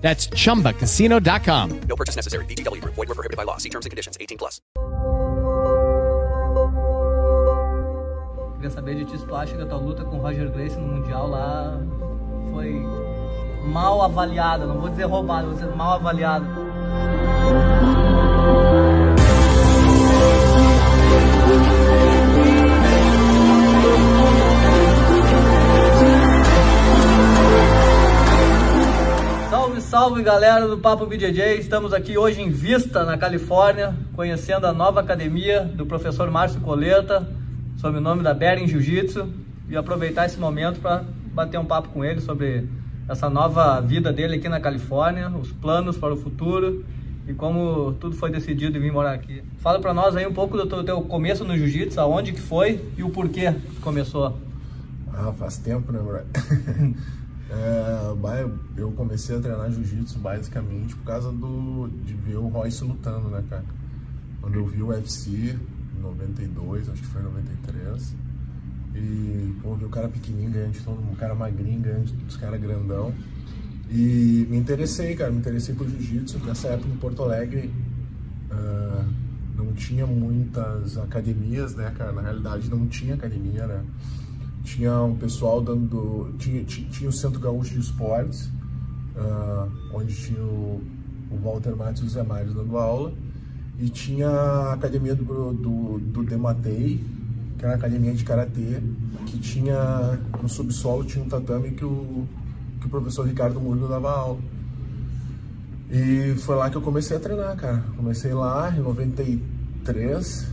That's chumbacasino.com. No purchase necessary. VGW Group. Void were prohibited by law. See terms and conditions. 18 plus. Queria saber de ti plástica, tua luta com o Roger Grace no Mundial lá foi mal avaliada. Não vou dizer roubada, vou dizer mal avaliada. Salve, galera do Papo BJJ, estamos aqui hoje em Vista, na Califórnia, conhecendo a nova academia do professor Márcio Coleta, sob o nome da Bering Jiu-Jitsu, e aproveitar esse momento para bater um papo com ele sobre essa nova vida dele aqui na Califórnia, os planos para o futuro e como tudo foi decidido em vir morar aqui. Fala para nós aí um pouco do teu, teu começo no Jiu-Jitsu, aonde que foi e o porquê que começou. Ah, faz tempo, né, bro? É, eu comecei a treinar jiu-jitsu basicamente por causa do, de ver o Royce lutando, né, cara? Quando eu vi o UFC em 92, acho que foi em 93, e pô, vi o cara pequenininho ganhando de todo mundo, o cara magrinho ganhando dos caras grandão. E me interessei, cara, me interessei por jiu-jitsu. Nessa época em Porto Alegre ah, não tinha muitas academias, né, cara? Na realidade não tinha academia, né? Tinha um pessoal dando. Tinha, tinha, tinha o Centro Gaúcho de Esportes, uh, onde tinha o, o Walter Matos e o Zé Mário dando aula, e tinha a academia do, do, do Dematei, que era a academia de karatê, que tinha no subsolo tinha um tatame que o, que o professor Ricardo Murilo dava aula. E foi lá que eu comecei a treinar, cara. Comecei lá em 93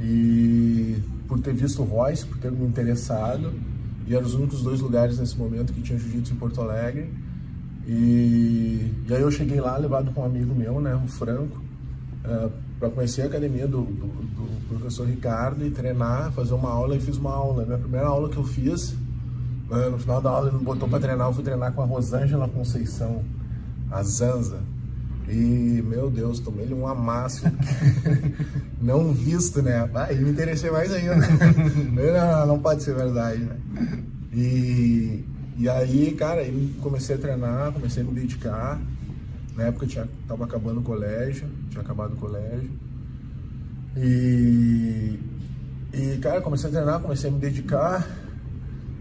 e por ter visto o Royce, por ter me interessado. E eram os únicos dois lugares nesse momento que tinha jiu-jitsu em Porto Alegre. E, e, aí eu cheguei lá, levado com um amigo meu, né, o Franco, uh, é, para conhecer a academia do, do, do, professor Ricardo e treinar, fazer uma aula. E fiz uma aula. Minha primeira aula que eu fiz, uh, no final da aula ele me botou para treinar, eu fui treinar com a Rosângela Conceição, a Zanza. E, meu Deus, tomei-lhe um amasso. não visto, né? E me interessei mais ainda. não, não pode ser verdade, né? E, e aí, cara, eu comecei a treinar, comecei a me dedicar. Na época eu tinha, tava acabando o colégio, tinha acabado o colégio. E, e cara, comecei a treinar, comecei a me dedicar.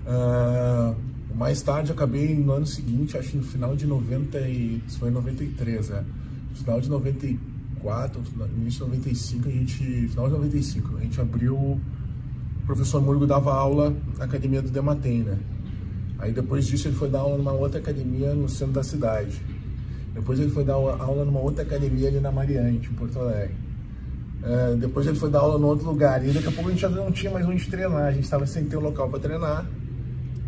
Uh, mais tarde acabei no ano seguinte, acho que no final de 90 e... Isso foi em 93, é. No final de 94, no início de 95, a gente... Final de 95, a gente abriu... O professor Murgo dava aula na academia do Dematem, né? Aí depois disso ele foi dar aula numa outra academia no centro da cidade. Depois ele foi dar aula numa outra academia ali na Mariante, em Porto Alegre. É, depois ele foi dar aula em outro lugar. E daqui a pouco a gente já não tinha mais onde treinar. A gente estava sem ter um local para treinar.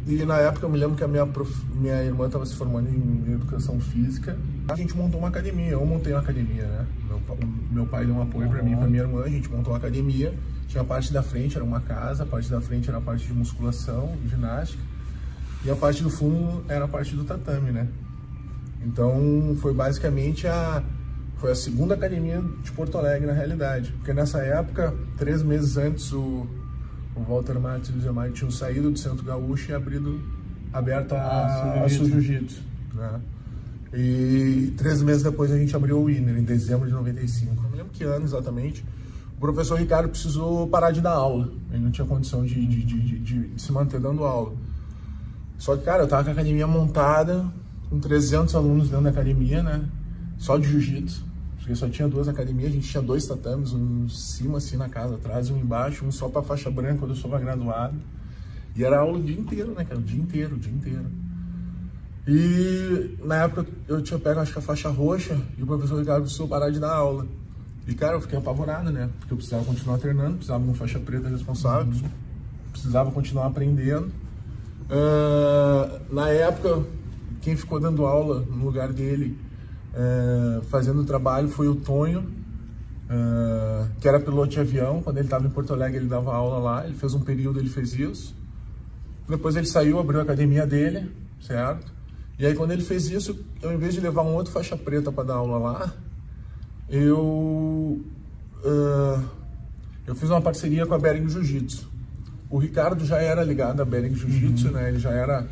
E na época eu me lembro que a minha, prof... minha irmã estava se formando em educação física. A gente montou uma academia, eu montei uma academia, né? Meu, meu pai deu um apoio para mim e para minha irmã, a gente montou uma academia. Tinha a parte da frente, era uma casa, a parte da frente era a parte de musculação, ginástica. E a parte do fundo era a parte do tatame, né? Então foi basicamente a foi a segunda academia de Porto Alegre na realidade, porque nessa época, três meses antes o o Walter Matos e o Zé Mário tinham saído do Centro Gaúcho e abrido, aberto a, a Jiu-Jitsu. Né? E três meses depois a gente abriu o Winner, em dezembro de 95. Não me lembro que ano exatamente. O professor Ricardo precisou parar de dar aula. Ele não tinha condição de, de, de, de, de se manter dando aula. Só que, cara, eu tava com a academia montada, com 300 alunos dentro da academia, né? Só de jiu-jitsu porque só tinha duas academias, a gente tinha dois tatames, um em cima assim na casa atrás e um embaixo, um só para faixa branca quando eu sou graduado. E era aula o dia inteiro, né, cara? O dia inteiro, o dia inteiro. E na época eu tinha pego acho que a faixa roxa e o professor Ricardo precisou parar de dar aula. E cara, eu fiquei apavorado, né? Porque eu precisava continuar treinando, precisava de uma faixa preta responsável, uhum. precisava continuar aprendendo. Uh, na época, quem ficou dando aula no lugar dele é, fazendo o trabalho foi o Tonho uh, que era piloto de avião. Quando ele estava em Porto Alegre, ele dava aula lá. Ele fez um período, ele fez isso. Depois ele saiu, abriu a academia dele, certo? E aí quando ele fez isso, eu em vez de levar um outro faixa preta para dar aula lá, eu uh, eu fiz uma parceria com a Bering Jiu-Jitsu. O Ricardo já era ligado à Bering Jiu-Jitsu, uhum. né? Ele já era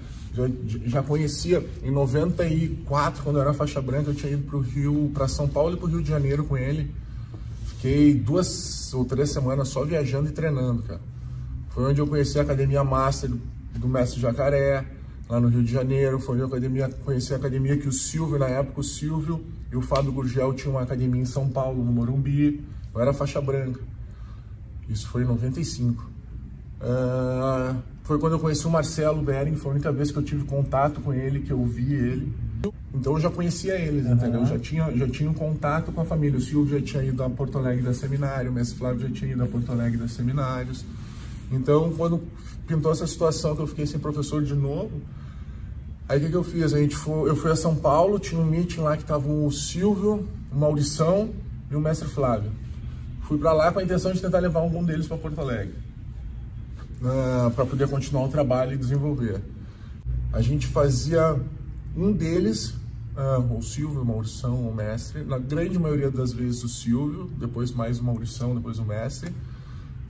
já, conhecia em 94, quando eu era faixa branca, eu tinha ido para o Rio, para São Paulo e para o Rio de Janeiro com ele. Fiquei duas ou três semanas só viajando e treinando, cara. Foi onde eu conheci a Academia Master do, do Mestre Jacaré, lá no Rio de Janeiro. Foi onde eu academia, conheci a academia que o Silvio, na época, o Silvio e o Fábio Gurgel tinham uma academia em São Paulo, no Morumbi. Eu era faixa branca. Isso foi em 95. Uh, foi quando eu conheci o Marcelo Bering, foi a única vez que eu tive contato com ele, que eu vi ele. Então eu já conhecia eles, uhum. entendeu? Já tinha, já tinha um contato com a família. O Silvio já tinha ido a Porto Alegre da Seminário, o Mestre Flávio já tinha ido a Porto Alegre da Seminários. Então, quando pintou essa situação que eu fiquei sem professor de novo, aí o que, que eu fiz? A gente foi, eu fui a São Paulo, tinha um meeting lá que tava o Silvio, o Maurição e o Mestre Flávio. Fui para lá com a intenção de tentar levar algum deles para Porto Alegre uh, para poder continuar o trabalho e desenvolver. A gente fazia um deles, uh, o Silvio, o Maurição, o mestre, na grande maioria das vezes o Silvio, depois mais o Maurição, depois o mestre.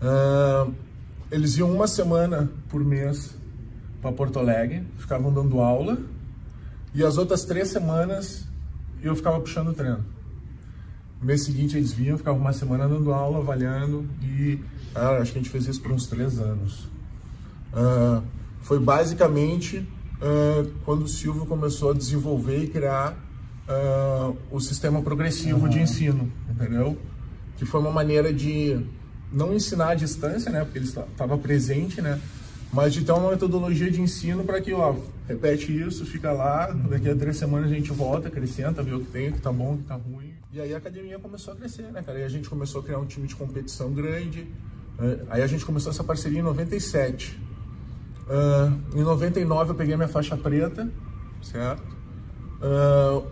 Uh, eles iam uma semana por mês para Porto Alegre, ficavam dando aula, e as outras três semanas eu ficava puxando o treino. No mês seguinte eles vinham, ficavam uma semana dando aula, avaliando e ah, acho que a gente fez isso por uns três anos. Uh, foi basicamente uh, quando o Silvio começou a desenvolver e criar uh, o sistema progressivo uhum. de ensino, entendeu? Que foi uma maneira de não ensinar à distância, né? Porque ele estava presente, né? Mas de ter uma metodologia de ensino para que, ó, repete isso, fica lá, daqui a três semanas a gente volta, acrescenta, vê o que tem, o que tá bom, o que tá ruim. E aí a academia começou a crescer, né, cara? E a gente começou a criar um time de competição grande. Né? Aí a gente começou essa parceria em 97. Uh, em 99 eu peguei minha faixa preta, certo? Uh,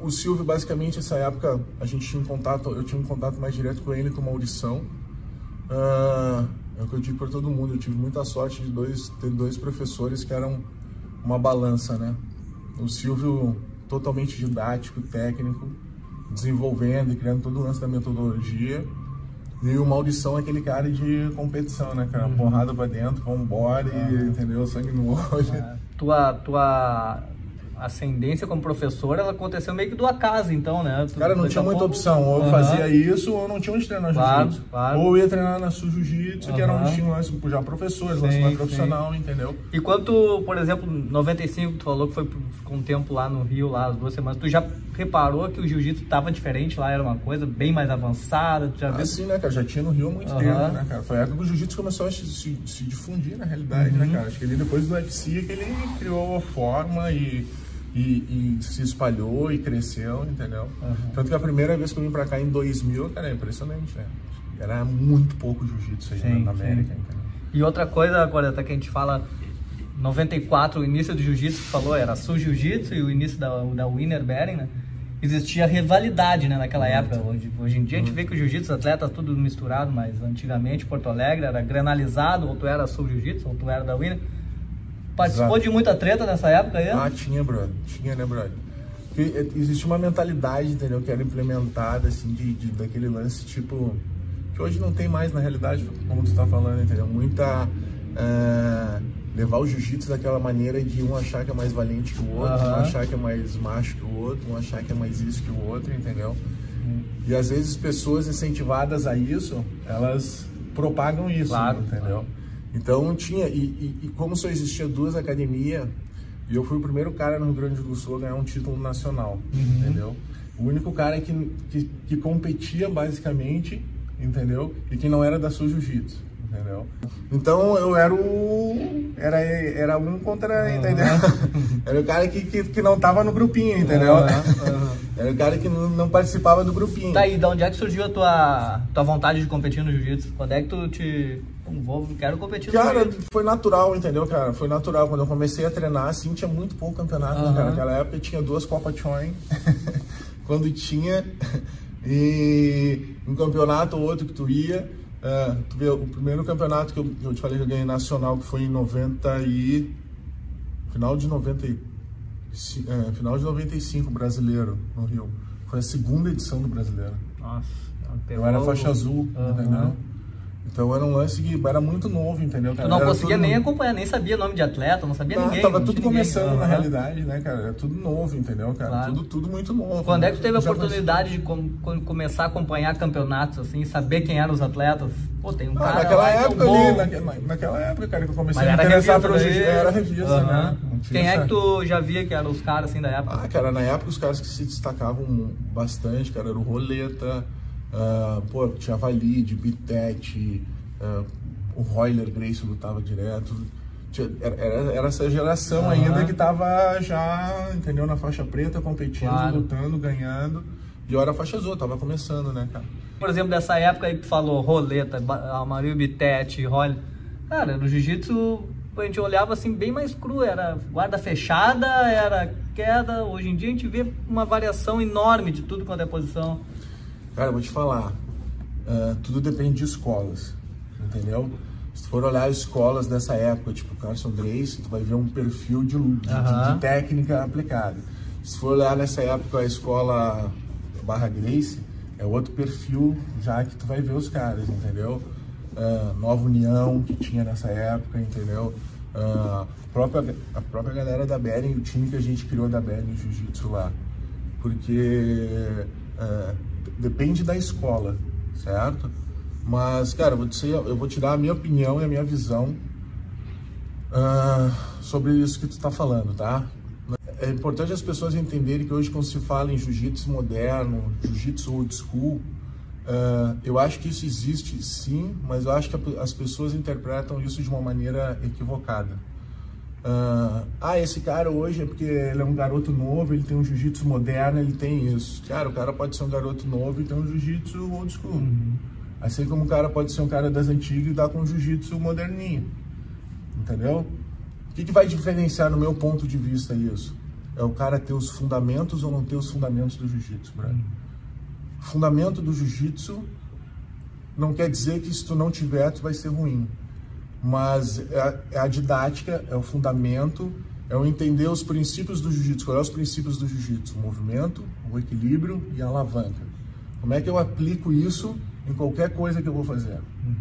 o Silvio, basicamente, nessa época, a gente tinha um contato, eu tinha um contato mais direto com ele, com uma audição. Uh, é o que eu digo para todo mundo, eu tive muita sorte de dois, ter dois professores que eram uma balança, né? O Silvio, totalmente didático, técnico, desenvolvendo e criando todo o lance da metodologia. E o Maldição é aquele cara de competição, né, cara? Uhum. Porrada pra dentro, vambora e, uhum. entendeu? Sangue no olho. É. Tua, tua ascendência como professor, ela aconteceu meio que do acaso, então, né? Tu, Cara, não tinha muita pouco... opção. Ou eu uhum. fazia isso, ou não tinha onde treinar claro, jiu-jitsu. Claro. Ou ia treinar na Sul Jiu-Jitsu, uhum. que era onde tinha lance, já professores, lance mais profissional, sim. entendeu? E quando tu, por exemplo, 95, tu falou que foi com um tempo lá no Rio, lá as duas semanas, tu já reparou que o jiu-jitsu estava diferente lá, era uma coisa bem mais avançada? Tu já ah, sim, né, cara? Já tinha no Rio há muito uhum. tempo, né, cara? Foi a época que o jiu-jitsu começou a se, se, se, difundir na realidade, né, uhum. né, cara? Acho que ele depois do UFC que ele criou a forma e e, e, se espalhou e cresceu, entendeu? Uhum. Tanto que a primeira vez que eu vim pra cá em 2000, cara, é impressionante, né? Era muito pouco jiu-jitsu aí sim, na América, sim. entendeu? E outra coisa, agora, até que a gente fala 94, o início do jiu-jitsu, falou, era Sul Jiu-Jitsu e o início da, da Winner Bearing, né? Existia rivalidade, né, naquela muito. época. Hoje, hoje em dia a gente vê que o jiu-jitsu, atleta, tudo misturado, mas antigamente Porto Alegre era granalizado, ou tu era Sul Jiu-Jitsu, ou tu era da Winner. Participou Exato. de muita treta nessa época aí? Ah, tinha, brother. Tinha, né, brother? Porque existe uma mentalidade, entendeu? Que era implementada, assim, de, de, daquele lance, tipo... Que hoje não tem mais, na realidade, como tu tá falando, entendeu? Muita... É, levar o jiu-jitsu daquela maneira de um achar que é mais valente que o outro, uhum. um achar que é mais macho que o outro, um achar que é mais isso que o outro, entendeu? Uhum. E às vezes pessoas incentivadas a isso, elas propagam isso, claro, entendeu? Claro. Então tinha, e, e, e, como só existia duas academias, e eu fui o primeiro cara no Rio Grande do Sul a ganhar um título nacional, uhum. entendeu? O único cara que, que, que, competia basicamente, entendeu? E que não era da sua jiu-jitsu, entendeu? Então eu era o. Era, era um contra. Uhum. Entendeu? Era o cara que, que, que, não tava no grupinho, entendeu? Uhum. Era o cara que não, não, participava do grupinho. Tá, e de onde é que surgiu a tua, tua vontade de competir no jiu-jitsu? Quando é que tu te vou, quero competir Cara, foi natural, entendeu, cara? Foi natural. Quando eu comecei a treinar, assim, tinha muito pouco campeonato, uhum. né, cara? Naquela época tinha duas Copa Choin. Quando tinha. E, Um campeonato ou outro que tu ia, uh, tu vê, o primeiro campeonato que eu, eu, te falei que eu ganhei nacional, que foi em 90 e... Final de 90 e, é, final de 95, brasileiro, no Rio. Foi a segunda edição do brasileiro. Nossa, eu era faixa azul, uhum. entendeu? Então era um lance que era muito novo, entendeu? Cara? Tu não era conseguia nem acompanhar, nem sabia nome de atleta, não sabia não, ninguém. Tava tudo começando ninguém. na realidade, né, cara? Era tudo novo, entendeu, cara? Claro. Tudo, tudo muito novo. Quando né? é que tu teve a oportunidade de com, começar a acompanhar campeonatos, assim, saber quem eram os atletas? Pô, tem um ah, cara. Naquela época ali, naquela, naquela, época, cara, que eu comecei Mas a interessar pelo Era revista, uhum. né? Quem é que tu já via que eram os caras assim da época? Ah, cara, na época os caras que se destacavam bastante, cara, era o Roleta, uh, pô, tinha Valide, Bitete. Uh, o Royler Grace lutava direto. Era, era, essa geração uhum. ainda que tava já, entendeu, na faixa preta, competindo, claro. lutando, ganhando. E hora a faixa azul, tava começando, né, cara? Por exemplo, dessa época aí que falou roleta, Amarillo Bitete, Royler. Cara, no jiu-jitsu a gente olhava assim bem mais cru, era guarda fechada, era queda. Hoje em dia a gente vê uma variação enorme de tudo quanto é posição. Cara, eu vou te falar, uh, tudo depende de escolas entendeu? Se tu for olhar escolas dessa época, tipo Carson Grace, tu vai ver um perfil de, de, de, técnica aplicada. Se for olhar nessa época a escola Barra Grace, é outro perfil já que tu vai ver os caras, entendeu? Uh, Nova União que tinha nessa época, entendeu? Uh, a, própria, a própria galera da Bering, o time que a gente criou da Bering Jiu-Jitsu lá. Porque uh, depende da escola, certo? Mas, cara, eu vou, dizer, eu vou tirar a minha opinião e a minha visão uh, sobre isso que tu está falando, tá? É importante as pessoas entenderem que hoje, quando se fala em jiu-jitsu moderno, jiu-jitsu old school, uh, eu acho que isso existe sim, mas eu acho que as pessoas interpretam isso de uma maneira equivocada. Uh, ah, esse cara hoje é porque ele é um garoto novo, ele tem um jiu-jitsu moderno, ele tem isso. Cara, o cara pode ser um garoto novo e ter um jiu-jitsu old school. Uhum. Assim como o cara pode ser um cara das antigas e dar com jiu-jitsu moderninho. Entendeu? O que, que vai diferenciar no meu ponto de vista isso? É o cara ter os fundamentos ou não ter os fundamentos do jiu-jitsu, brother. Fundamento do jiu-jitsu não quer dizer que se tu não tiver, tu vai ser ruim. Mas é a, é a didática, é o fundamento, é o entender os princípios do jiu-jitsu. Quais são os princípios do jiu-jitsu? O movimento, o equilíbrio e a alavanca. Como é que eu aplico isso em qualquer coisa que eu vou fazer. Uhum.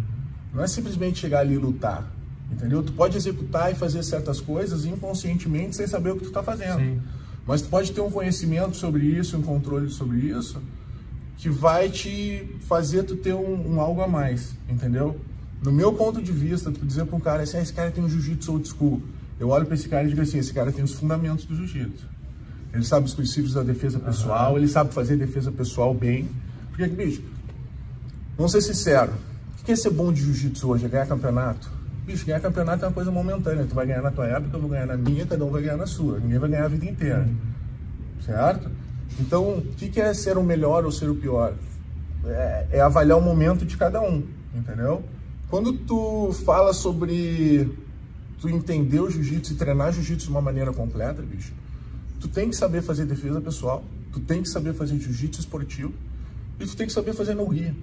Não é simplesmente chegar ali e lutar, entendeu? Tu pode executar e fazer certas coisas inconscientemente sem saber o que tu está fazendo. Sim. Mas tu pode ter um conhecimento sobre isso, um controle sobre isso, que vai te fazer tu ter um, um algo a mais, entendeu? No meu ponto de vista, tu dizer para um cara assim, ah, esse cara tem um jiu-jitsu old school. Eu olho para esse cara e digo assim, esse cara tem os fundamentos do jiu-jitsu. Ele sabe os princípios da defesa pessoal, uhum. ele sabe fazer defesa pessoal bem. Porque, bicho, Vamos ser sinceros. O que é ser bom de jiu-jitsu hoje? É ganhar campeonato? Bicho, ganhar campeonato é uma coisa momentânea. Tu vai ganhar na tua época, eu vou ganhar na minha, cada um vai ganhar na sua. Ninguém vai ganhar a vida inteira. Certo? Então, o que é ser o melhor ou ser o pior? É, é avaliar o momento de cada um, entendeu? Quando tu fala sobre tu entender o jiu-jitsu e treinar jiu-jitsu de uma maneira completa, bicho, tu tem que saber fazer defesa pessoal, tu tem que saber fazer jiu-jitsu esportivo e tu tem que saber fazer no guia.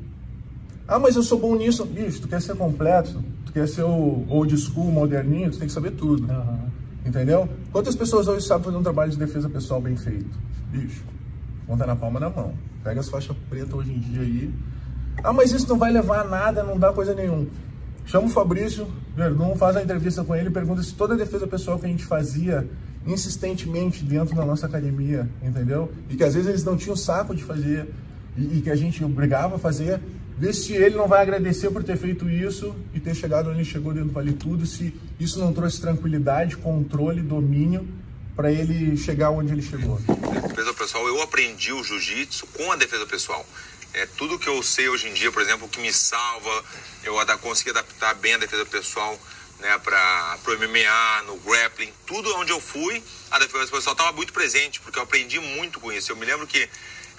Ah, mas eu sou bom nisso. Bicho, tu quer ser completo, tu quer ser o old school, moderninho, tu tem que saber tudo. Uhum. Entendeu? Quantas pessoas hoje sabem fazer um trabalho de defesa pessoal bem feito? Bicho, conta na palma da mão. Pega as faixas pretas hoje em dia aí. Ah, mas isso não vai levar a nada, não dá coisa nenhuma. Chama o Fabrício, não faz a entrevista com ele pergunta se toda a defesa pessoal que a gente fazia insistentemente dentro da nossa academia, entendeu? E que às vezes eles não tinham saco de fazer e, e que a gente obrigava a fazer, Vê se ele não vai agradecer por ter feito isso e ter chegado onde ele chegou dentro do Vale Tudo, se isso não trouxe tranquilidade, controle, domínio para ele chegar onde ele chegou. Defesa pessoal, eu aprendi o jiu-jitsu com a defesa pessoal. É, tudo que eu sei hoje em dia, por exemplo, o que me salva, eu consegui adaptar bem a defesa pessoal né, para o MMA, no grappling, tudo onde eu fui, a defesa pessoal estava muito presente, porque eu aprendi muito com isso. Eu me lembro que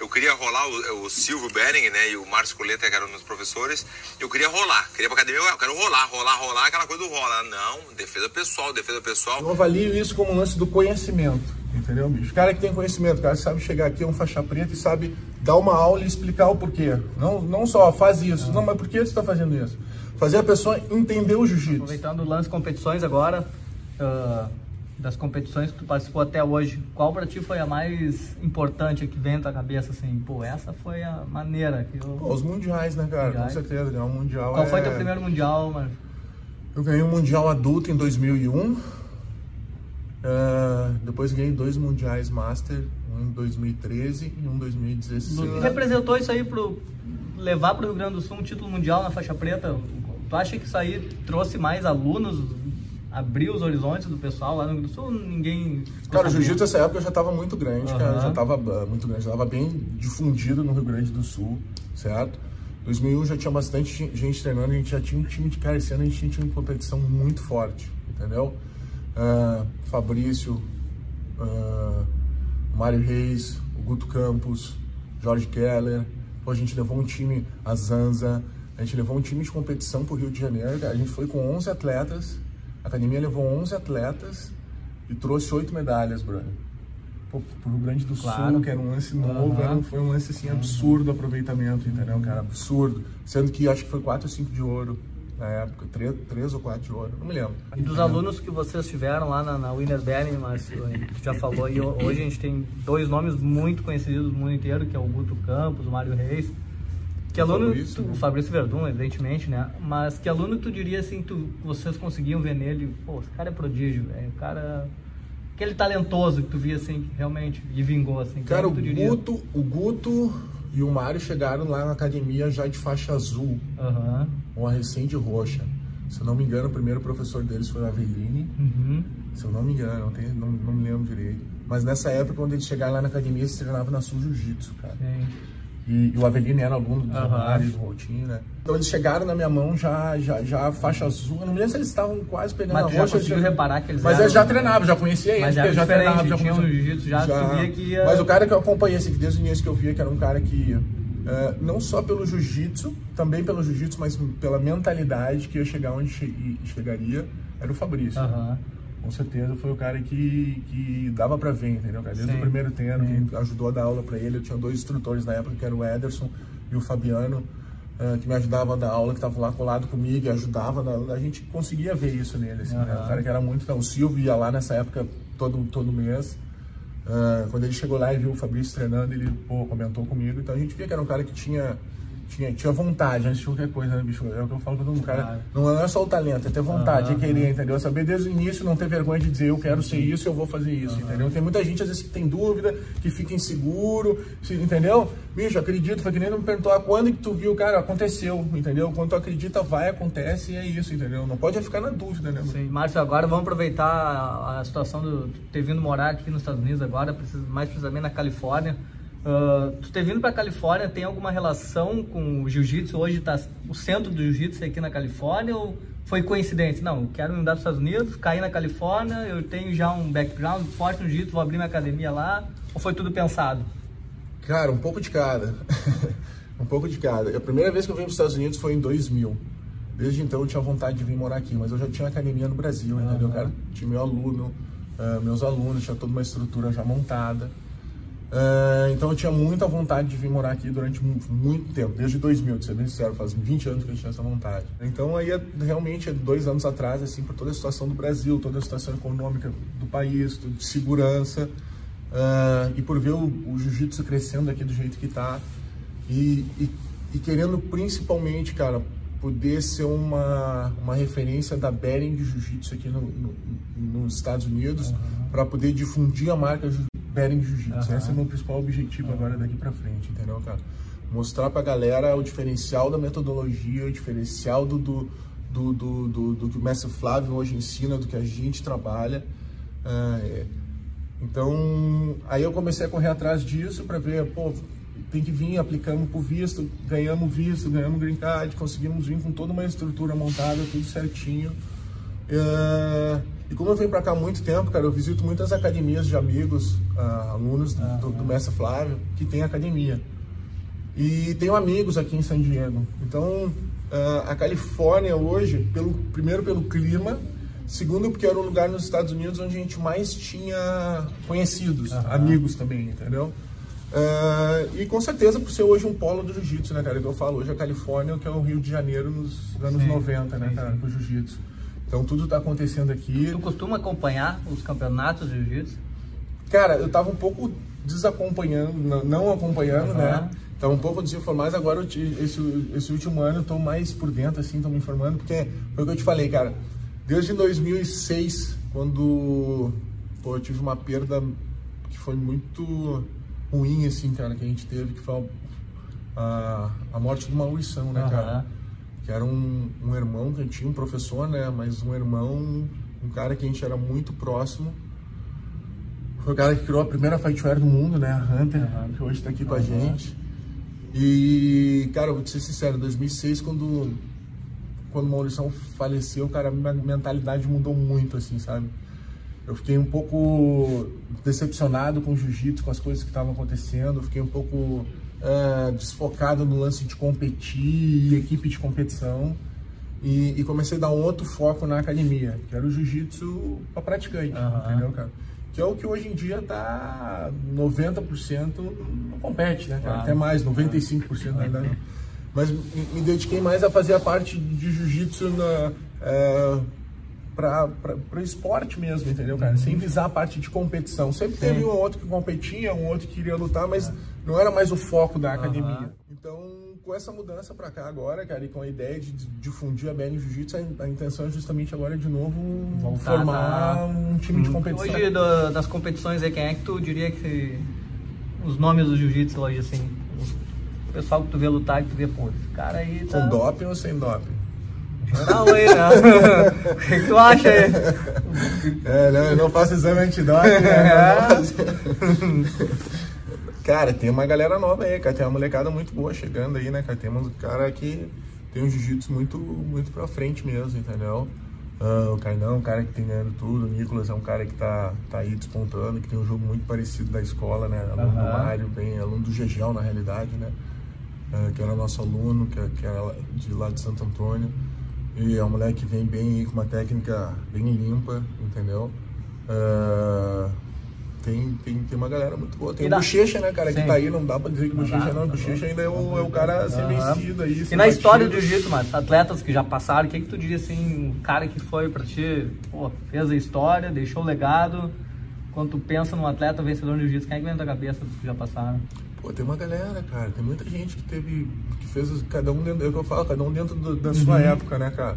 eu queria rolar o, o Silvio Bering, né, e o Márcio Coleta, que eram meus professores, eu queria rolar, queria pra academia, eu quero rolar, rolar, rolar, aquela coisa do rola. Não, defesa pessoal, defesa pessoal. Eu avalio isso como um lance do conhecimento, entendeu, bicho? O cara que tem conhecimento, o cara sabe chegar aqui, é um faixa preta e sabe dar uma aula e explicar o porquê. Não, não só faz isso, não, mas por que você está fazendo isso? Fazer a pessoa entender o jiu-jitsu. Aproveitando o lance competições agora, uh, das competições que tu participou até hoje, qual pra ti foi a mais importante que vem na tua cabeça, assim? Pô, essa foi a maneira que eu... Pô, os mundiais, né, cara? Mundiais. Com certeza, ganhar um mundial Qual é... foi teu primeiro mundial, mano? Eu ganhei um mundial adulto em 2001. Ah, depois ganhei dois mundiais master, um em 2013 e um em 2016. Tu representou isso aí pro levar pro Rio Grande do Sul um título mundial na faixa preta. Tu acha que isso aí trouxe mais alunos, abriu os horizontes do pessoal lá no Rio Grande do Sul? Ninguém. Cara, o jiu-jitsu nessa época já estava muito grande, cara. Aham. Já estava muito grande, já estava bem difundido no Rio Grande do Sul, certo? 2001 já tinha bastante gen- gente treinando, a gente já tinha um time de cara. Esse ano a gente tinha um de competição muito forte, entendeu? Ah, Fabrício, ah, Mário Reis, o Guto Campos, Jorge Keller. A gente levou um time, a Zanza, a gente levou um time de competição pro Rio de Janeiro. A gente foi com 11 atletas, a academia levou 11 atletas e trouxe oito medalhas, brother. Pô, pro Rio Grande do Claro. Sul, que era um lance novo, Aham. era um- foi um lance assim absurdo o aproveitamento, entendeu, cara? Absurdo. Sendo que acho que foi 4 ou 5 de ouro na época, 3, ou 4 de ouro, não me lembro. E dos alunos que vocês tiveram lá na, na Winner Berlin, Márcio, tu já falou, e ho- hoje a gente tem dois nomes muito conhecidos no mundo inteiro, que é o Guto Campos, o Mário Reis. Que O aluno, Fabrício, tu- né? o Fabrício Verdun, evidentemente, né? Mas que aluno tu diria assim, tu, vocês conseguiam ver nele, pô, esse cara é prodígio, velho, o cara... Aquele talentoso que tu via assim, que realmente lhe vingou, assim. Cara, o? Guto, o Guto e o Mário chegaram lá na academia já de faixa azul, Aham. ou a recente roxa. Se eu não me engano, o primeiro professor deles foi o Aveline. Uhum. Se eu não me engano, não, tenho- não, não me lembro direito. Mas nessa época, quando eles chegaram lá na academia, eles treinavam na Sul Jiu-Jitsu, cara. Sim. E, e o Avelino era aluno do Aham. Mário, do Routinho, né? Então eles chegaram na minha mão já, já, já faixa azul. Eu não me lembro se eles estavam quase pegando Mas a tu já roxa. conseguiu reparar que eles Mas eram- eu já treinava, já conhecia eles. Mas já diferente, treinava, já tinha um jiu-jitsu já, tu via que ia- Mas o cara que eu acompanhei, assim, que desde o início que eu via, que era um cara que... eh, não só pelo jiu-jitsu, também pelo jiu-jitsu, mas pela mentalidade que ia chegar onde che- chegaria, era o Fabrício. Aham. Com certeza foi o cara que, que dava pra ver, entendeu? Desde Sim. o primeiro treino, quem ajudou a dar aula pra ele, eu tinha dois instrutores na época, que era o Ederson e o Fabiano, eh, que me ajudavam a dar aula, que estavam lá colado comigo e ajudavam, a, a gente conseguia ver isso nele, assim, né? Aham. O cara que era muito... O Silvio ia lá nessa época todo, todo mês, Ah, quando ele chegou lá e viu o Fabrício treinando, ele, pô, comentou comigo, então a gente via que era um cara que tinha... Tinha, tinha vontade antes de qualquer coisa, né, bicho? É o que eu falo pra todo mundo, cara. Não é só o talento, é ter vontade, Aham. é querer, entendeu? Saber desde o início, não ter vergonha de dizer eu quero ser isso, eu vou fazer isso, entendeu? Tem muita gente às vezes que tem dúvida, que fica inseguro, se- entendeu? Bicho, acredito, foi que nem tu me perguntou, ah, quando que tu viu, cara, aconteceu, entendeu? Quando tu acredita, vai, acontece e é isso, entendeu? Não pode ficar na dúvida, né? mano? Sim, Márcio, agora vamos aproveitar a, a situação do tu ter vindo morar aqui nos Estados Unidos agora, mais precisamente na Califórnia. Ah, tu ter vindo para Califórnia tem alguma relação com o jiu-jitsu? Hoje tá o centro do jiu-jitsu é aqui na Califórnia ou foi coincidência? Não, quero mudar para os Estados Unidos, cair na Califórnia, eu tenho já um background forte no jiu-jitsu, vou abrir minha academia lá. Ou foi tudo pensado? Cara, um pouco de cada. um pouco de cada. A primeira vez que eu vim para os Estados Unidos foi em 2000. Desde então eu tinha vontade de vir morar aqui, mas eu já tinha academia no Brasil, entendeu? Cara, tinha meu aluno, ah, meus alunos, tinha toda uma estrutura já montada. Ah, então eu tinha muita vontade de vir morar aqui durante mu- muito tempo, desde 2000, de ser bem sincero, faz 20 anos que eu tinha essa vontade. Então aí, realmente, dois anos atrás, assim, por toda a situação do Brasil, toda a situação econômica do país, tudo de segurança, ah, e por ver o, o jiu-jitsu crescendo aqui do jeito que tá, e, e, e querendo principalmente, cara, poder ser uma, uma referência da Bering de Jiu-Jitsu aqui no, no- nos Estados Unidos, para poder difundir a marca Bering Jiu-Jitsu. Esse é o meu principal objetivo agora daqui para frente, entendeu, cara? Mostrar pra galera o diferencial da metodologia, o diferencial do, do, do, do, do- do que o mestre Flávio hoje ensina, do que a gente trabalha. Ah, é. Então, aí eu comecei a correr atrás disso para ver, pô, tem que vir, aplicamos por visto, ganhamos visto, ganhamos green card, conseguimos vir com toda uma estrutura montada, tudo certinho. É, e como eu venho para cá há muito tempo, cara, eu visito muitas academias de amigos, ah, alunos do, do, do mestre Flávio, que tem academia. E tenho amigos aqui em San Diego. Então, ah, a Califórnia hoje, pelo, primeiro pelo clima, segundo porque era um lugar nos Estados Unidos onde a gente mais tinha conhecidos, amigos também, entendeu? Uh, e com certeza por ser hoje um polo do jiu-jitsu, né, cara? Que eu falo, hoje a Califórnia, que é o Rio de Janeiro nos anos Sim, 90, né, cara, sim. pro jiu-jitsu. Então tudo tá acontecendo aqui. Tu costuma acompanhar os campeonatos de jiu-jitsu? Cara, eu tava um pouco desacompanhando, não, acompanhando, Aham. né? Tava um pouco desinformado, mas agora esse, esse último ano eu tô mais por dentro, assim, tô me informando, porque foi o que eu te falei, cara. Desde 2006, quando pô, eu tive uma perda que foi muito ruim, assim, cara, que a gente teve, que foi a, a morte do Maurição, né, Aham. cara? Que era um, um irmão que tinha um professor, né? Mas um irmão, um cara que a gente era muito próximo. Foi o cara que criou a primeira fightwear do mundo, né? A Hunter, que hoje tá aqui com a gente. E, cara, eu vou te ser sincero, em 2006, quando, quando o Maurição faleceu, cara, a minha mentalidade mudou muito, assim, sabe? Eu fiquei um pouco decepcionado com o jiu-jitsu, com as coisas que estavam acontecendo. Eu fiquei um pouco eh, desfocado no lance de competir equipe de competição. E, e comecei a dar um outro foco na academia, que era o jiu-jitsu para praticante, Aham. entendeu, cara? Que é o que hoje em dia tá 90% não compete, né, cara? Claro. Até mais, 95% na verdade. Mas me, dediquei mais a fazer a parte de jiu-jitsu na, é, para o esporte mesmo, entendeu, cara? Sem visar a parte de competição. Sempre teve um ou outro que competia, um outro que queria lutar, mas não era mais o foco da academia. Então, com essa mudança para cá agora, cara, e com a ideia de difundir a BN Jiu-Jitsu, a, intenção é justamente agora de novo Voltar formar a- um time de competição. Hoje, do- das competições aí, quem é que tu diria que os nomes do jiu-jitsu hoje, assim, o pessoal que tu vê lutar, que tu vê, pô, esse cara aí tá... Com doping ou sem doping? Geral aí, né? o que, que tu acha aí? É, não, eu não faço exame antidoping, né? Cara, tem uma galera nova aí, cara. Tem uma molecada muito boa chegando aí, né, cara? Tem um cara que tem um jiu-jitsu muito, muito pra frente mesmo, entendeu? Ah, o Cainão é um cara que tem ganhando tudo. O Nicolas é um cara que tá, tá aí despontando, que tem um jogo muito parecido da escola, né? Aluno do Aham. Mário, bem, aluno do Gegel, na realidade, né? Ah, que era nosso aluno, que, que era de lá de Santo Antônio. E é um moleque que vem bem aí com uma técnica bem limpa, entendeu? Ah, tem, tem, tem uma galera muito boa. Tem E o dá- Bochecha, né, cara, Sim. que tá aí, não dá pra dizer que Não Bochecha dá, não. tá Bochecha ainda é o, é o cara ser vencido aí. E na história do jiu-jitsu, mas atletas que já passaram, o que, que tu diria assim, um cara que foi pra ti, pô, fez a história, deixou o legado. Quando tu pensa num atleta vencedor no jiu-jitsu, quem é que vem na cabeça dos que já passaram? Pô, tem uma galera, cara. Tem muita gente que teve. que fez os- cada um dentro. É o que eu falo, cada um dentro do- da sua época, né, cara?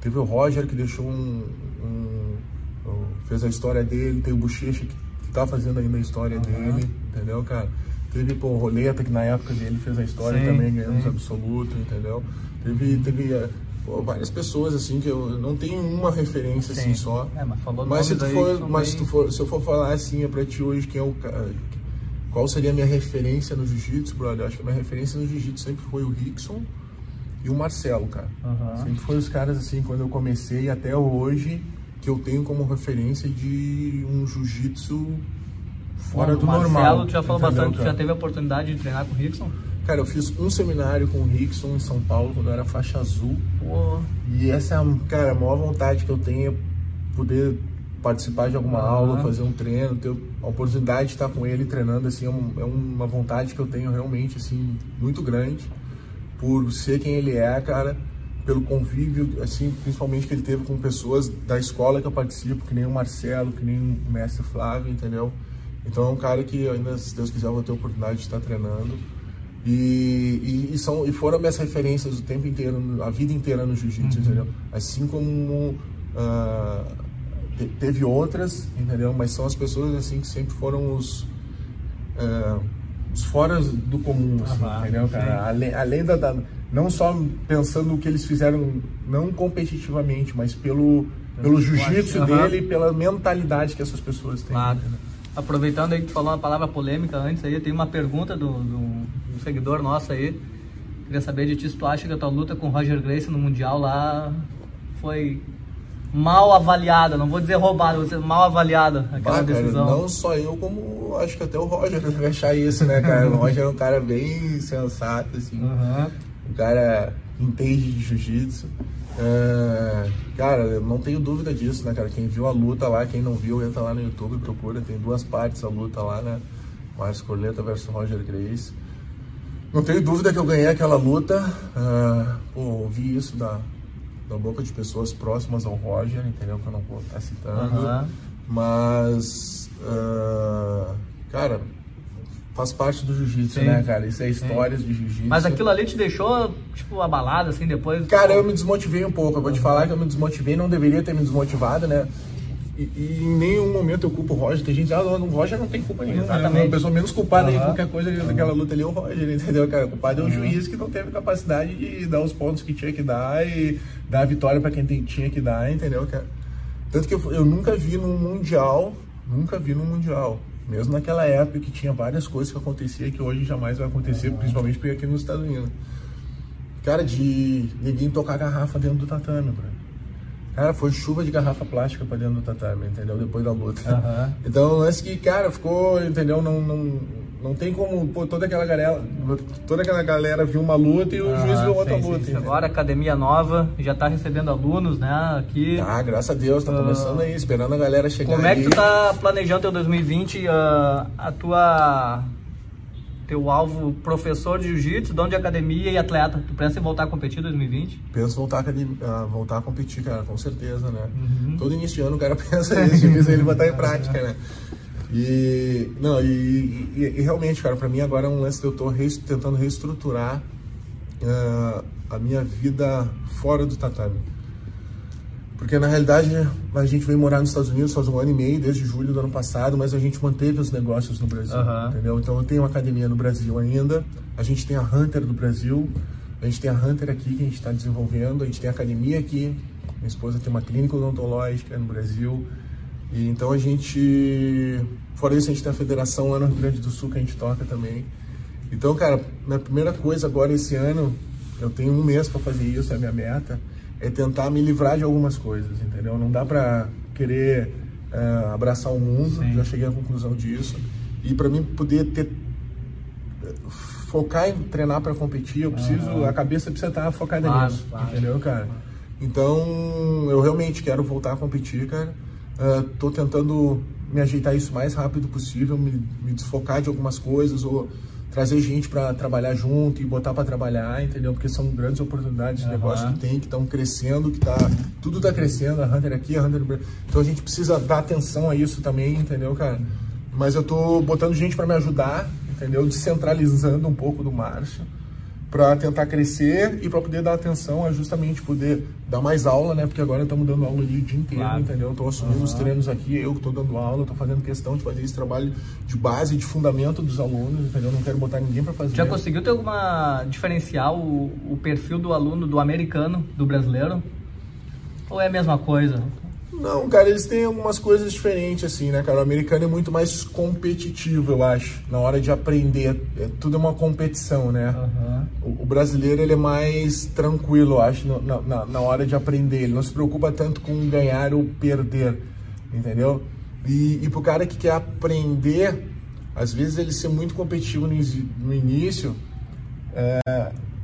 Teve o Roger que deixou um. um- fez a história dele, tem o Bochecha que tá fazendo ainda a história dele, entendeu, cara? Teve, pô, o Roleta, que na época dele fez a história Sim, também, ganhamos absoluto, entendeu? Teve, teve eh, pô, várias pessoas, assim, que eu não tenho uma referência, assim, Sim. só. É, mas falou Mas se tu for, mas se tu for, se eu for falar assim, é pra ti hoje quem é o ca- qual seria a minha referência no jiu-jitsu, brother? Eu acho que a minha referência no jiu-jitsu sempre foi o Rickson e o Marcelo, cara. Aham. Sempre foi os caras assim, quando eu comecei até hoje, eu tenho como referência de um jiu-jitsu fora do Marcelo, normal. tu já falou bastante, tu já teve a oportunidade de treinar com o Rickson? Cara, eu fiz um seminário com o Rickson em São Paulo, quando eu era faixa azul. Pô, E essa é, a, cara, a maior vontade que eu tenho é poder participar de alguma aula, fazer um treino, ter a oportunidade de estar com ele treinando, assim, é, um- é uma vontade que eu tenho realmente, assim, muito grande, por ser quem ele é, cara, pelo convívio, assim, principalmente que ele teve com pessoas da escola que eu participo, que nem o Marcelo, que nem o mestre Flávio, entendeu? Então é um cara que ainda, se Deus quiser, eu vou ter a oportunidade de estar treinando. E, e, e são, e foram minhas referências o tempo inteiro, a vida inteira no jiu-jitsu, entendeu? Assim como ah, te- teve outras, entendeu? Mas são as pessoas assim que sempre foram os, ah, os fora do comum, assim, Aham, entendeu, cara? Além, além da, da- Não só pensando no que eles fizeram, não competitivamente, mas pelo, pelo jiu-jitsu dele e pela mentalidade que essas pessoas têm. Claro. Aproveitando aí que tu falou uma palavra polêmica antes aí, tem uma pergunta do, do, do seguidor nosso aí. Queria saber de ti se tu acha que a tua luta com o Roger Gracie no Mundial lá foi mal avaliada, não vou dizer roubada, vou dizer mal avaliada aquela Ah, cara, decisão. não só eu, como acho que até o Roger deve achar isso, né, cara? O Roger é um cara bem sensato, assim. Aham. O cara entende de jiu-jitsu. É, cara, eu não tenho dúvida disso, né, cara? Quem viu a luta lá, quem não viu, entra lá no YouTube e procura. Tem duas partes a luta lá, né? Márcio Coleta versus Roger Grace. Não tenho dúvida que eu ganhei aquela luta. Uh, pô, ouvi isso da, da boca de pessoas próximas ao Roger, entendeu? Que eu não vou estar citando. Aham. Mas, uh, cara, faz parte do jiu-jitsu, Sim. né, cara? Isso é histórias de jiu-jitsu. Mas aquilo ali te deixou, tipo, abalado, assim, depois? Cara, eu me desmotivei um pouco. Eu vou te falar que eu me desmotivei, não deveria ter me desmotivado, né? E, e em nenhum momento eu culpo o Roger. Tem gente que ah, não, o Roger não tem culpa nenhuma. Exatamente. Uma pessoa menos culpada em Aham. qualquer coisa daquela luta ali é o Roger, entendeu, cara? O culpado é o juiz que não teve capacidade de dar os pontos que tinha que dar e dar a vitória pra quem tem- tinha que dar, entendeu, cara? Tanto que eu, eu nunca vi num Mundial, nunca vi num Mundial. Mesmo naquela época que tinha várias coisas que aconteciam que hoje jamais vai acontecer, principalmente porque aqui nos Estados Unidos. Cara, de ninguém tocar garrafa dentro do tatame, bro. Cara, foi chuva de garrafa plástica pra dentro do tatame, entendeu? Depois da luta. Aham. Então, lance que, cara, ficou, entendeu? Não, não, não tem como, pô, toda aquela galera, toda aquela galera viu uma luta e o juiz Ah, viu outra sim, luta. sim. Agora academia nova, já tá recebendo alunos, né? Aqui. Ah, graças a Deus, tá começando aí, esperando a galera chegar Como é que tu tá planejando teu 2020, ah, a tua teu alvo professor de jiu-jitsu, dono de academia e atleta? Tu pensa em voltar a competir em 2020? Penso voltar a, academia- a voltar a competir, cara, com certeza, né? Uhum. Todo início de ano o cara pensa nisso, ele botar em prática, né? E, não, e, e- e realmente, cara, pra mim agora é um lance que eu tô res- tentando reestruturar ah, a minha vida fora do tatame. Porque na realidade a gente veio morar nos Estados Unidos faz um ano e meio, desde julho do ano passado, mas a gente manteve os negócios no Brasil, Aham. entendeu? Então eu tenho uma academia no Brasil ainda, a gente tem a Hunter do Brasil, a gente tem a Hunter aqui que a gente está desenvolvendo, a gente tem a academia aqui, minha esposa tem uma clínica odontológica no Brasil, e então a gente, fora isso a gente tem a federação lá no Rio Grande do Sul que a gente toca também. Então, cara, minha primeira coisa agora esse ano, eu tenho um mês para fazer isso, é a minha meta, é tentar me livrar de algumas coisas, entendeu? Não dá para querer eh, abraçar o mundo, Sim. já cheguei à conclusão disso. E para mim poder ter focar em treinar para competir, eu preciso, a cabeça precisa estar focada Claro, nisso, claro. entendeu, cara? Então, eu realmente quero voltar a competir, cara. Ah, tô tentando me ajeitar isso o mais rápido possível, me, me desfocar de algumas coisas ou trazer gente para trabalhar junto e botar para trabalhar, entendeu? Porque são grandes oportunidades de Aham. negócio que tem, que estão crescendo, que tá tudo tá crescendo, a Hunter aqui, a Hunter. Então a gente precisa dar atenção a isso também, entendeu, cara? Mas eu tô botando gente para me ajudar, entendeu? Descentralizando um pouco do Márcio para tentar crescer e para poder dar atenção a justamente poder dar mais aula, né? Porque agora estamos dando aula ali o dia inteiro, Claro. entendeu? Estou assumindo os treinos aqui, eu que estou dando aula, estou fazendo questão de fazer esse trabalho de base, de fundamento dos alunos, entendeu? Não quero botar ninguém para fazer. Já conseguiu ter alguma diferencial o, o perfil do aluno do americano, do brasileiro? Ou é a mesma coisa? Não, cara, eles têm algumas coisas diferentes, assim, né, cara? O americano é muito mais competitivo, eu acho, na hora de aprender. É, tudo é uma competição, né? Aham. O, o brasileiro, ele é mais tranquilo, eu acho, na, na, na hora de aprender. Ele não se preocupa tanto com ganhar ou perder, entendeu? E, e pro cara que quer aprender, às vezes ele ser muito competitivo no, no início, é,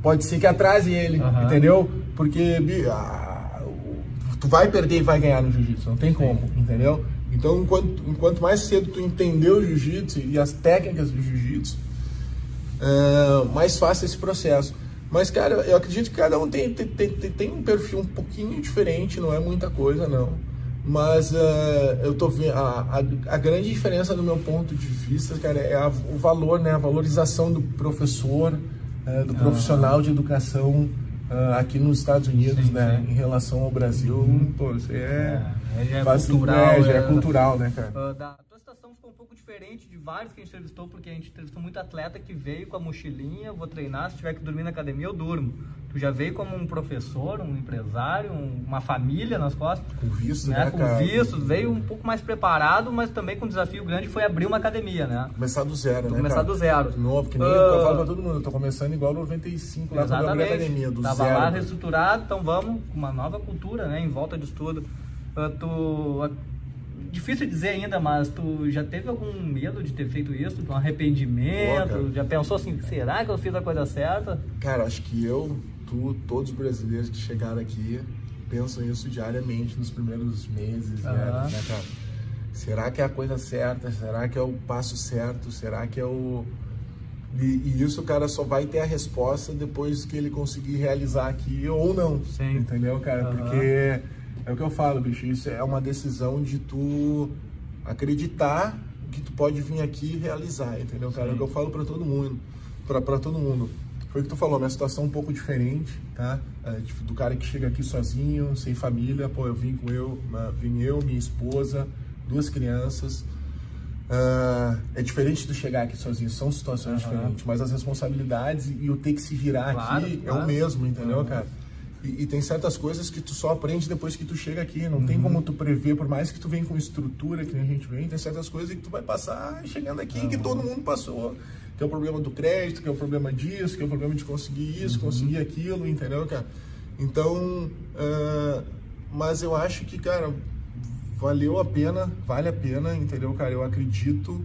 pode ser que atrase ele, Aham. entendeu? Porque ah, tu vai perder e vai ganhar no jiu-jitsu, não tem como, entendeu? Então, enquanto, enquanto mais cedo tu entender o jiu-jitsu e as técnicas do jiu-jitsu, é, mais fácil esse processo. Mas, cara, eu acredito que cada um tem, tem, tem, tem um perfil um pouquinho diferente, não é muita coisa, não. Mas é, eu tô vendo a, a, a grande diferença do meu ponto de vista, cara, é a- o valor, né? A valorização do professor, é, do profissional de educação é, aqui nos Estados Unidos, Sim, né? sim. Em relação ao Brasil, pô, isso aí é, É, é faz- cultural, é, é é- cultural, né, cara? Ah, da a tua situação ficou um pouco diferente de vários que a gente entrevistou, porque a gente entrevistou muito atleta que veio com a mochilinha, vou treinar, se tiver que dormir na academia, eu durmo. Tu já veio como um professor, um empresário, um- uma família nas costas, Com visto, né? né, com cara? veio um pouco mais preparado, mas também com um desafio grande foi abrir uma academia, né? Começar do zero, né? Começar cara? do zero. De novo, que nem Ah. eu falo pra todo mundo, eu tô começando igual no 95 lá quando eu abri a Exatamente. academia, do Tava zero. lá cara. reestruturado, então vamos com uma nova cultura, né? Em volta disso tudo. Ah, tu, ah, difícil dizer ainda, mas tu já teve algum medo de ter feito isso? Um arrependimento? Cara. já pensou assim, será que eu fiz a coisa certa? Cara, acho que eu, tu, todos os brasileiros que chegaram aqui pensam isso diariamente nos primeiros meses Aham. anos, né, cara? Será que é a coisa certa? Será que é o passo certo? Será que é o. E, e isso o cara só vai ter a resposta depois que ele conseguir realizar aqui ou não. Sim. Entendeu, cara? Aham. Porque é o que eu falo, bicho. Isso é uma decisão de tu acreditar que tu pode vir aqui e realizar, entendeu, cara? É o que eu falo pra todo mundo. Pra todo mundo. Foi o que tu falou, minha situação é um pouco diferente, tá? É, tipo, do cara que chega aqui sozinho, sem família, pô, eu vim com eu, vim eu, minha esposa, duas crianças. Ah, é diferente do chegar aqui sozinho, são situações Aham. diferentes, mas as responsabilidades e o ter que se virar Claro, aqui é claro. o mesmo, entendeu, Aham. cara? E, e tem certas coisas que tu só aprende depois que tu chega aqui, não Uhum. tem como tu prever, por mais que tu venha com estrutura que a gente vem, tem certas coisas que tu vai passar chegando aqui que todo mundo passou. Que é o problema do crédito, que é o problema disso, que é o problema de conseguir isso, conseguir aquilo, entendeu, cara? Então, ah, mas eu acho que, cara, valeu a pena, vale a pena, entendeu, cara? Eu acredito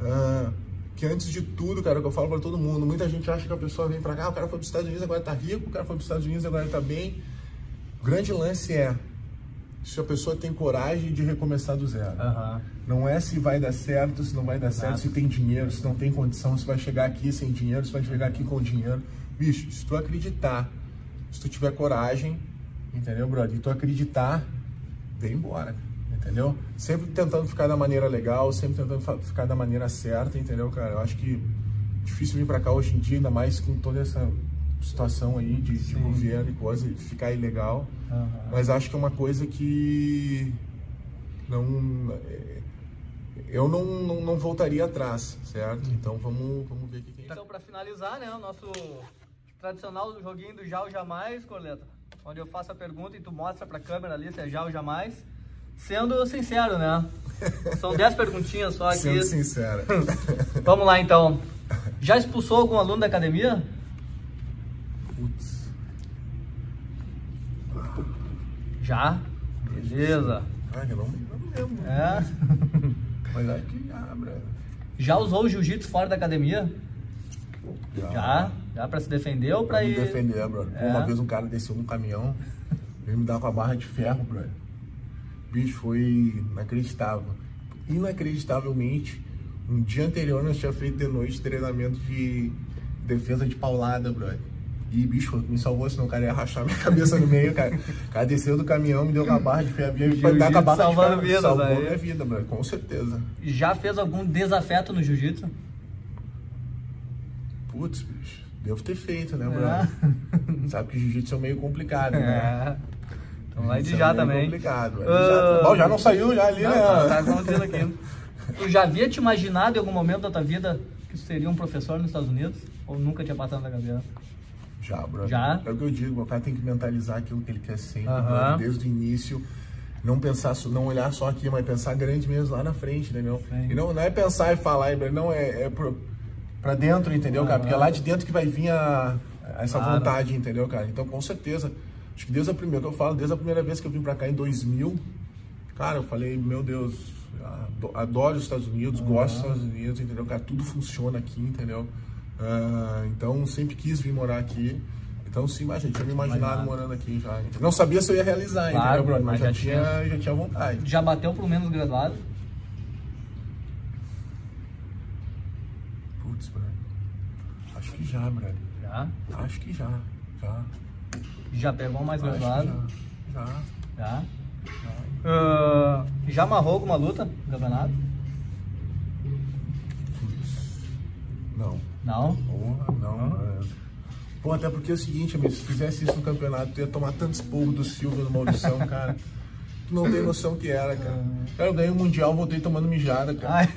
ah, que antes de tudo, cara, que eu falo pra todo mundo, muita gente acha que a pessoa vem pra cá, o cara foi pros Estados Unidos, agora tá rico, o cara foi pros Estados Unidos, agora tá bem. O grande lance é se a pessoa tem coragem de recomeçar do zero. Aham. Não é se vai dar certo, se não vai dar certo, Exato. se tem dinheiro, se não tem condição, se vai chegar aqui sem dinheiro, se vai chegar aqui com dinheiro. Bicho, se tu acreditar, se tu tiver coragem, entendeu, brother? E tu acreditar, vem embora, entendeu? Sempre tentando ficar da maneira legal, sempre tentando ficar da maneira certa, entendeu, cara? Eu acho que difícil vir pra cá hoje em dia, ainda mais com toda essa situação aí de, de governo e coisa, ficar ilegal. Aham. Mas acho que é uma coisa que não é, eu não, não, não voltaria atrás, certo? Então vamos, vamos ver o que que a gente Então, pra finalizar, né, o nosso tradicional joguinho do já ou jamais, Corleta, onde eu faço a pergunta e tu mostra pra câmera ali se é já ou jamais, sendo sincero, né? São 10 perguntinhas só aqui. Sendo sincera. Vamos lá, então. Já expulsou algum aluno da academia? Putz. Já. Beleza. Ah, eu não, não me lembro. É. Mas acho que já, brother. Já usou o jiu-jitsu fora da academia? Já. Já pra se defender ou pra Pra me ir... defender, brother. Pô, É. Uma vez um cara desceu num caminhão, veio me dar com a barra de ferro, brother. Bicho, foi inacreditável. Inacreditavelmente, um dia anterior nós tínhamos feito de noite treinamento de defesa de paulada, brother. E, bicho, foi o que me salvou, senão o cara ia rachar minha cabeça no meio, cara. O cara desceu do caminhão, me deu com a barra de ferro, me dar com a barra de salvando ferro. vidas Salvou aí. minha vida, brother, com certeza. Já fez algum desafeto no jiu-jitsu? Putz, bicho, devo ter feito, né, brother? Sabe que jiu-jitsu é meio complicado, né? É. Então vai de já é também. complicado. Ah, já. Já não saiu já ali, Não, né? tá, tá aqui. Tu já havia te imaginado em algum momento da tua vida que tu seria um professor nos Estados Unidos? Ou nunca tinha passado na cabeça? Já, brother. Já? É o que eu digo, o cara tem que mentalizar aquilo que ele quer sempre, brother, desde o início. Não pensar, só- não olhar só aqui, mas pensar grande mesmo lá na frente, entendeu? Sim. E não, não é pensar e falar, não, é, é pro, pra dentro, entendeu, cara? Porque é lá de dentro que vai vir a, a essa Claro. vontade, entendeu, cara? Então, com certeza. Acho que desde a primeira, que eu falo, desde a primeira vez que eu vim pra cá em 2000, cara, eu falei, meu Deus, ado- adoro os Estados Unidos, gosto dos Estados Unidos, entendeu, cara? Tudo funciona aqui, entendeu? Ah, então, sempre quis vir morar aqui. Então, sim, mas gente, tinha me Imaginado. morando aqui já. entendeu? Não sabia se eu ia realizar, Claro, entendeu, brother? Mas, mas já, já tinha, já tinha vontade. Já bateu pro menos graduado? Putz, brother. Acho que já, brother. Já. Acho que já. Já. Já pegou mais que graduado? já. Já. Já. Ah, já amarrou alguma luta no campeonato? Não. Não. Porra, não. é. Pô, até porque é o seguinte, amigo, se fizesse isso no campeonato, tu ia tomar tantos porros do Silva, do Maurição, cara. Tu não tem noção que era, cara. Cara, eu ganhei o Mundial, voltei tomando mijada, cara. Ai.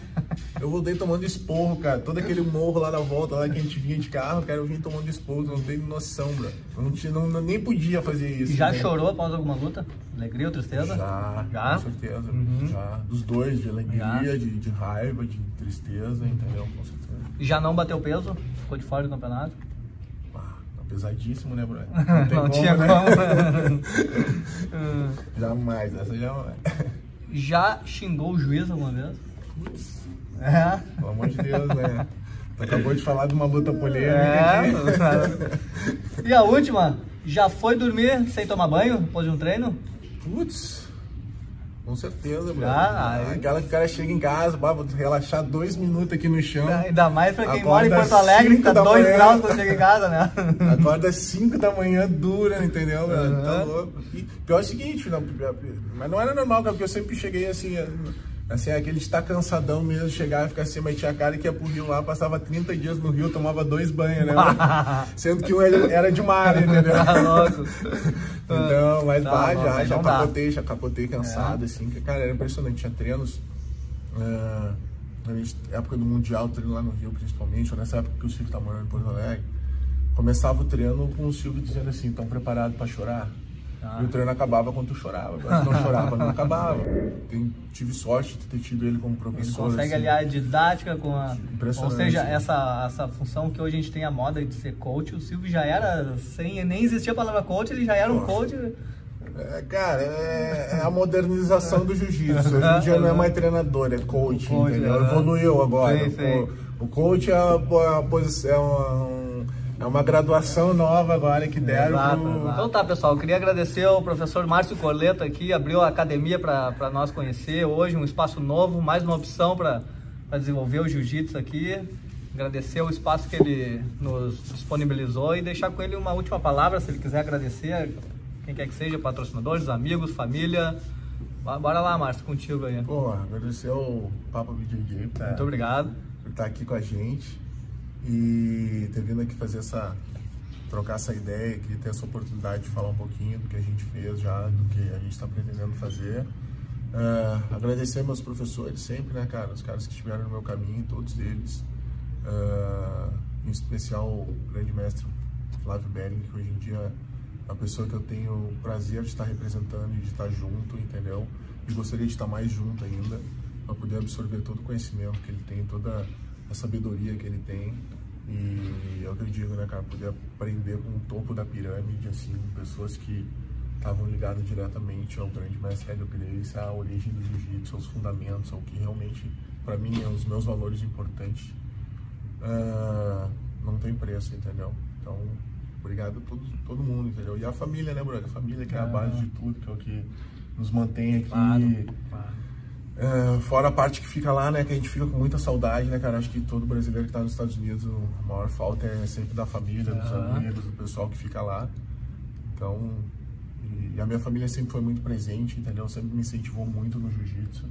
Eu voltei tomando esporro, cara. Todo aquele morro lá na volta, lá que a gente vinha de carro, cara, eu vim tomando esporro, não tem noção, bro. Eu não tinha, não, não- nem podia fazer isso. Já né? chorou após alguma luta? Alegria ou tristeza? Já, Já? com certeza. Uhum. Já. Dos dois, de alegria, de, de raiva, de tristeza, entendeu? Com certeza. Já não bateu peso? Ficou de fora do campeonato? Ah, tá pesadíssimo, né, Bruno? Não, tinha né? como. Jamais, essa jamais. Já xingou o juiz alguma vez? Putz, É. pelo amor de Deus, né? Tu acabou de falar de uma luta polêmica. É. E a última, já foi dormir sem tomar banho depois de um treino? Putz, Com certeza, brother. Ah, Aquela que o cara chega em casa, bah, vou relaxar dois minutos aqui no chão. Ainda mais pra quem mora em Porto Alegre, que cinco tá 2 manhã. graus quando chega em casa, né? Acorda às 5 da manhã dura, entendeu? velho? Tá Aham. louco. E pior é o seguinte, não, mas não era normal, cara, porque eu sempre cheguei assim, assim, aquele de estar cansadão mesmo, chegar e ficar assim, mas tinha cara que ia pro Rio lá, passava 30 dias no Rio, tomava dois banhos, né? Sendo que um era de mar, entendeu? Tá louco. Então, mas Não, não, já, mas já dá. capotei, já capotei cansado, assim, que, cara, era impressionante, tinha treinos, ah, na gente- época do Mundial, treino lá no Rio, principalmente, ou nessa época que o Silvio tá morando em Porto Alegre, começava o treino com o Silvio dizendo assim, estão preparados pra chorar? Ah. E o treino acabava quando tu chorava, quando tu não chorava, não acabava. Tem- tive sorte de ter tido ele como Ele professor. consegue assim. aliar a didática com a. Ou Impressionante. seja, essa, essa função que hoje a gente tem a moda de ser coach, o Silvio já era, sem nem existia a palavra coach, ele já era um coach. É, cara, é, é a modernização do jiu-jitsu. Hoje em dia não é mais treinador, é coach, Coach, entendeu? Evoluiu agora. Sim, sim. O, o coach é uma, uma posição, é é uma graduação nova agora que deram Exato, pro... exato. Então tá, pessoal, eu queria agradecer ao professor Márcio Corleta aqui, abriu a academia para nós conhecer hoje, um espaço novo, mais uma opção para desenvolver o jiu-jitsu aqui. Agradecer o espaço que ele nos disponibilizou e deixar com ele uma última palavra, se ele quiser agradecer, quem quer que seja, patrocinadores, amigos, família. Bora lá, Márcio, contigo aí. Pô, agradecer ao Papa BJJ por, Muito obrigado. por estar aqui com a gente e ter vindo aqui fazer essa trocar essa ideia aqui, ter essa oportunidade de falar um pouquinho do que a gente fez já, do que a gente está pretendendo fazer. Ah, agradecer meus professores sempre, né, cara? Os caras que estiveram no meu caminho, todos eles. Ah, em especial o grande mestre Flávio Bering, que hoje em dia é a pessoa que eu tenho o prazer de estar representando e de estar junto, entendeu? E gostaria de estar mais junto ainda, para poder absorver todo o conhecimento que ele tem, toda a sabedoria que ele tem. E é o que eu digo, né, cara? Poder aprender com o topo da pirâmide, assim, pessoas que estavam ligadas diretamente ao grande mestre Hélio Grace, à origem do jiu-jitsu, aos fundamentos, ao que realmente, para mim, é os meus valores importantes. Ah, não tem preço, entendeu? Então, obrigado a todo, todo mundo, entendeu? E a família, né, brother? A família que é a base de tudo, que é o que nos mantém aqui. Claro, claro. É, fora a parte que fica lá, né, que a gente fica com muita saudade, né, cara? Acho que todo brasileiro que tá nos Estados Unidos, a maior falta é sempre da família, dos amigos, do pessoal que fica lá. Então, e, e a minha família sempre foi muito presente, entendeu? Sempre me incentivou muito no jiu-jitsu.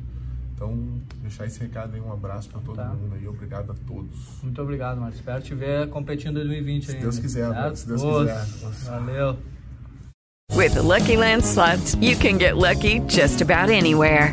Então, deixar esse recado aí, um abraço pra todo Tá. mundo aí, obrigado a todos. Muito obrigado, Márcio. Espero te ver competindo em 2020 Se ainda. Deus quiser, mano, se Deus quiser. Valeu. With the Lucky Land slots, you can get lucky just about anywhere.